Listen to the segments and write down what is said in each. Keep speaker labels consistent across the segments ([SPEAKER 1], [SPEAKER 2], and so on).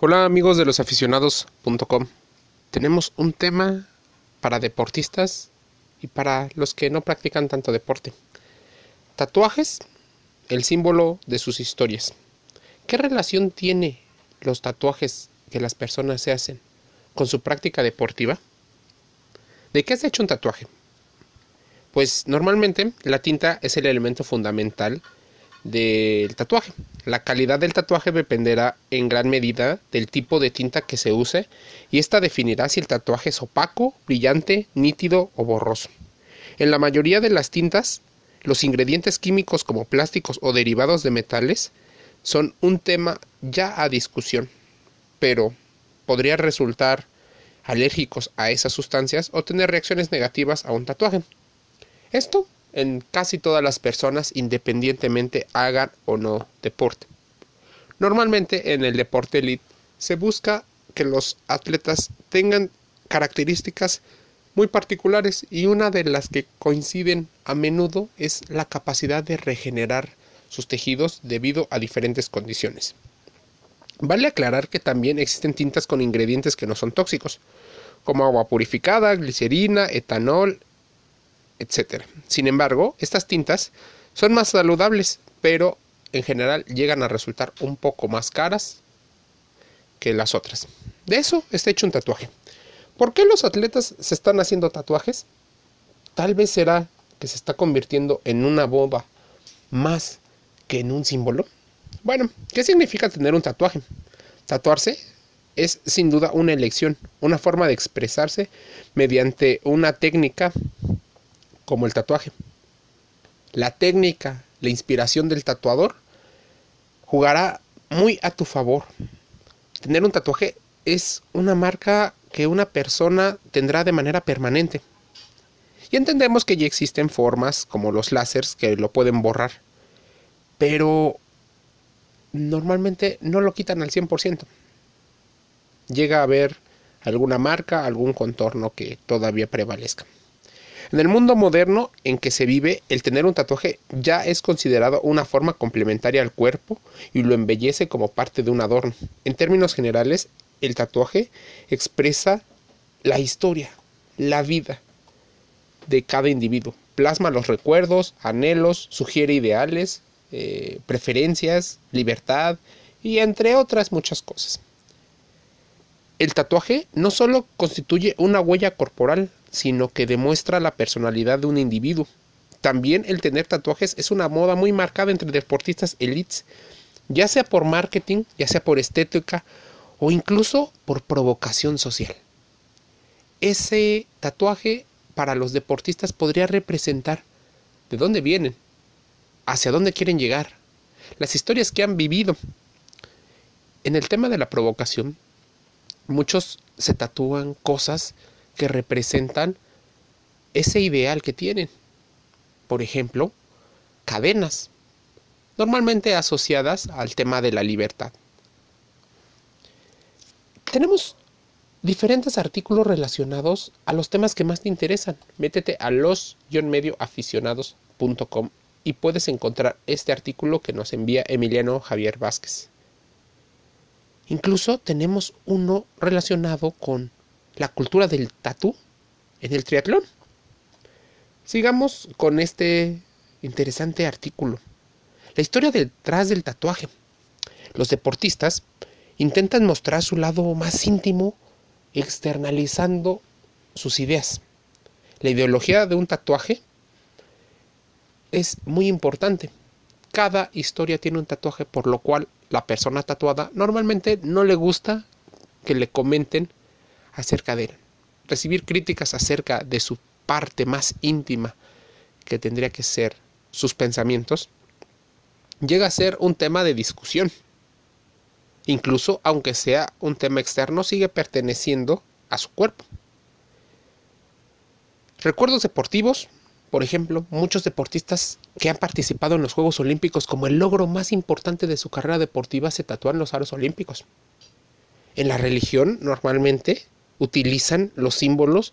[SPEAKER 1] Hola amigos de losaficionados.com. Tenemos un tema para deportistas y para los que no practican tanto deporte. Tatuajes, el símbolo de sus historias. ¿Qué relación tiene los tatuajes que las personas se hacen con su práctica deportiva? ¿De qué se ha hecho un tatuaje? Pues normalmente la tinta es el elemento fundamental del tatuaje. La calidad del tatuaje dependerá en gran medida del tipo de tinta que se use y esta definirá si el tatuaje es opaco, brillante, nítido o borroso. En la mayoría de las tintas, los ingredientes químicos como plásticos o derivados de metales son un tema ya a discusión, pero podría resultar alérgicos a esas sustancias o tener reacciones negativas a un tatuaje. Esto en casi todas las personas independientemente hagan o no deporte. Normalmente en el deporte elite se busca que los atletas tengan características muy particulares y una de las que coinciden a menudo es la capacidad de regenerar sus tejidos debido a diferentes condiciones. Vale aclarar que también existen tintas con ingredientes que no son tóxicos, como agua purificada, glicerina, etanol, etc. Sin embargo, estas tintas son más saludables, pero en general llegan a resultar un poco más caras que las otras. De eso está hecho un tatuaje. ¿Por qué los atletas se están haciendo tatuajes? Tal vez será que se está convirtiendo en una boba más que en un símbolo. Bueno, ¿qué significa tener un tatuaje? Tatuarse es sin duda una elección, una forma de expresarse mediante una técnica como el tatuaje. La técnica, la inspiración del tatuador jugará muy a tu favor. Tener un tatuaje es una marca que una persona tendrá de manera permanente. Y entendemos que ya existen formas como los láseres que lo pueden borrar. Pero normalmente no lo quitan al 100%. Llega a haber alguna marca, algún contorno que todavía prevalezca. En el mundo moderno en que se vive, el tener un tatuaje ya es considerado una forma complementaria al cuerpo y lo embellece como parte de un adorno. En términos generales, el tatuaje expresa la historia, la vida de cada individuo. Plasma los recuerdos, anhelos, sugiere ideales, eh, preferencias, libertad y entre otras muchas cosas. El tatuaje no solo constituye una huella corporal, sino que demuestra la personalidad de un individuo. También el tener tatuajes es una moda muy marcada entre deportistas elites, ya sea por marketing, ya sea por estética o incluso por provocación social. Ese tatuaje para los deportistas podría representar de dónde vienen, hacia dónde quieren llegar, las historias que han vivido. En el tema de la provocación, muchos se tatúan cosas que representan ese ideal que tienen. Por ejemplo, cadenas, normalmente asociadas al tema de la libertad. Tenemos diferentes artículos relacionados a los temas que más te interesan. Métete a los-medioaficionados.com y puedes encontrar este artículo que nos envía Emiliano Javier Vázquez. Incluso tenemos uno relacionado con la cultura del tatú en el triatlón. Sigamos con este interesante artículo. La historia detrás del tatuaje. Los deportistas intentan mostrar su lado más íntimo externalizando sus ideas. La ideología de un tatuaje es muy importante. Cada historia tiene un tatuaje, por lo cual la persona tatuada normalmente no le gusta que le comenten acerca de él. Recibir críticas acerca de su parte más íntima, que tendría que ser sus pensamientos, llega a ser un tema de discusión. Incluso aunque sea un tema externo, sigue perteneciendo a su cuerpo. Recuerdos deportivos, por ejemplo, muchos deportistas que han participado en los Juegos Olímpicos como el logro más importante de su carrera deportiva se tatúan los aros olímpicos. En la religión, normalmente, utilizan los símbolos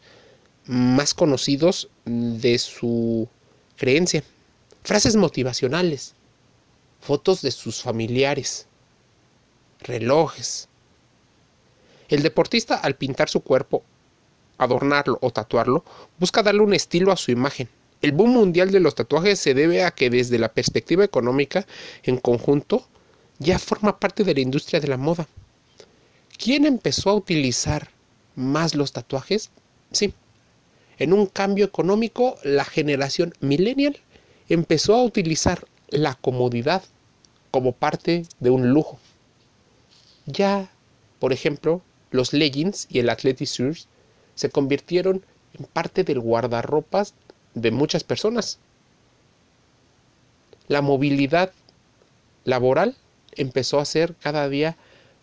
[SPEAKER 1] más conocidos de su creencia. Frases motivacionales, fotos de sus familiares, relojes, El deportista al pintar su cuerpo, adornarlo o tatuarlo, busca darle un estilo a su imagen. El boom mundial de los tatuajes se debe a que desde la perspectiva económica, en conjunto, ya forma parte de la industria de la moda. ¿Quién empezó a utilizar más los tatuajes? Sí. En un cambio económico, la generación millennial empezó a utilizar la comodidad como parte de un lujo. Ya, por ejemplo, los leggings y el athletic shirts se convirtieron en parte del guardarropas de muchas personas. La movilidad laboral empezó a ser cada día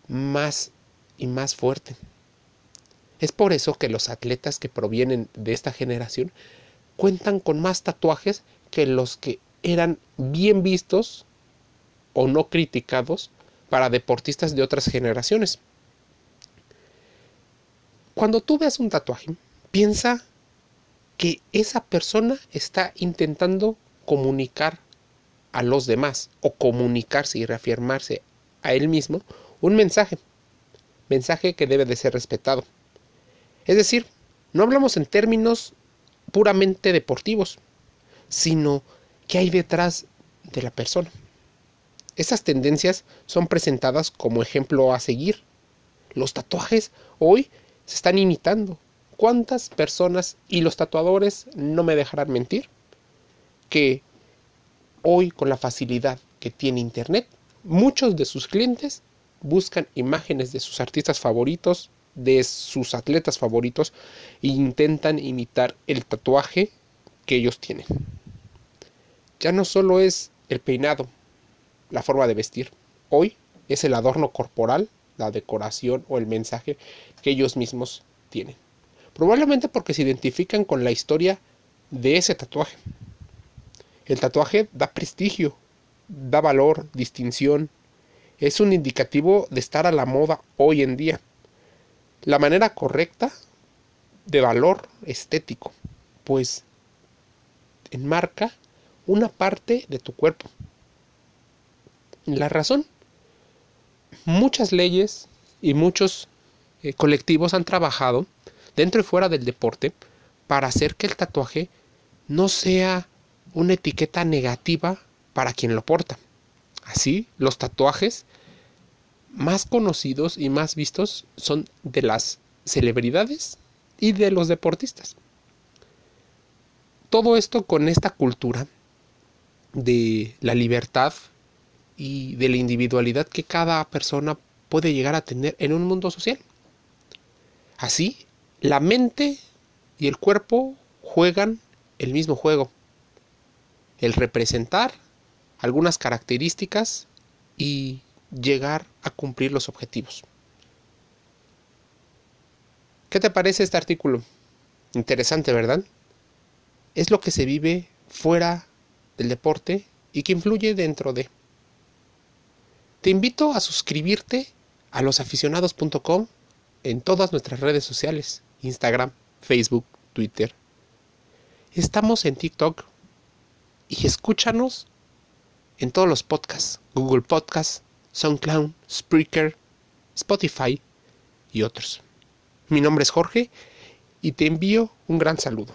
[SPEAKER 1] más y más fuerte. Es por eso que los atletas que provienen de esta generación cuentan con más tatuajes que los que eran bien vistos o no criticados para deportistas de otras generaciones. Cuando tú veas un tatuaje, piensa que esa persona está intentando comunicar a los demás o comunicarse y reafirmarse a él mismo un mensaje, mensaje que debe de ser respetado. Es decir, no hablamos en términos puramente deportivos, sino que hay detrás de la persona. Esas tendencias son presentadas como ejemplo a seguir. Los tatuajes hoy se están imitando. ¿Cuántas personas y los tatuadores no me dejarán mentir? Que hoy con la facilidad que tiene Internet, muchos de sus clientes buscan imágenes de sus artistas favoritos, de sus atletas favoritos e intentan imitar el tatuaje que ellos tienen. Ya no solo es el peinado, la forma de vestir, hoy es el adorno corporal, la decoración o el mensaje que ellos mismos tienen. Probablemente porque se identifican con la historia de ese tatuaje. El tatuaje da prestigio, da valor, distinción. Es un indicativo de estar a la moda hoy en día. La manera correcta de valor estético, pues enmarca una parte de tu cuerpo. La razón, muchas leyes y muchos eh, colectivos han trabajado dentro y fuera del deporte para hacer que el tatuaje no sea una etiqueta negativa para quien lo porta. Así, los tatuajes más conocidos y más vistos son de las celebridades y de los deportistas. Todo esto con esta cultura de la libertad y de la individualidad que cada persona puede llegar a tener en un mundo social. Así, la mente y el cuerpo juegan el mismo juego. El representar algunas características y llegar a cumplir los objetivos. ¿Qué te parece este artículo? Interesante, ¿verdad? Es lo que se vive fuera del deporte y que influye dentro de. Te invito a suscribirte a losaficionados.com en todas nuestras redes sociales, Instagram, Facebook, Twitter. Estamos en TikTok y escúchanos en todos los podcasts, Google Podcasts, SoundCloud, Spreaker, Spotify y otros. Mi nombre es Jorge y te envío un gran saludo.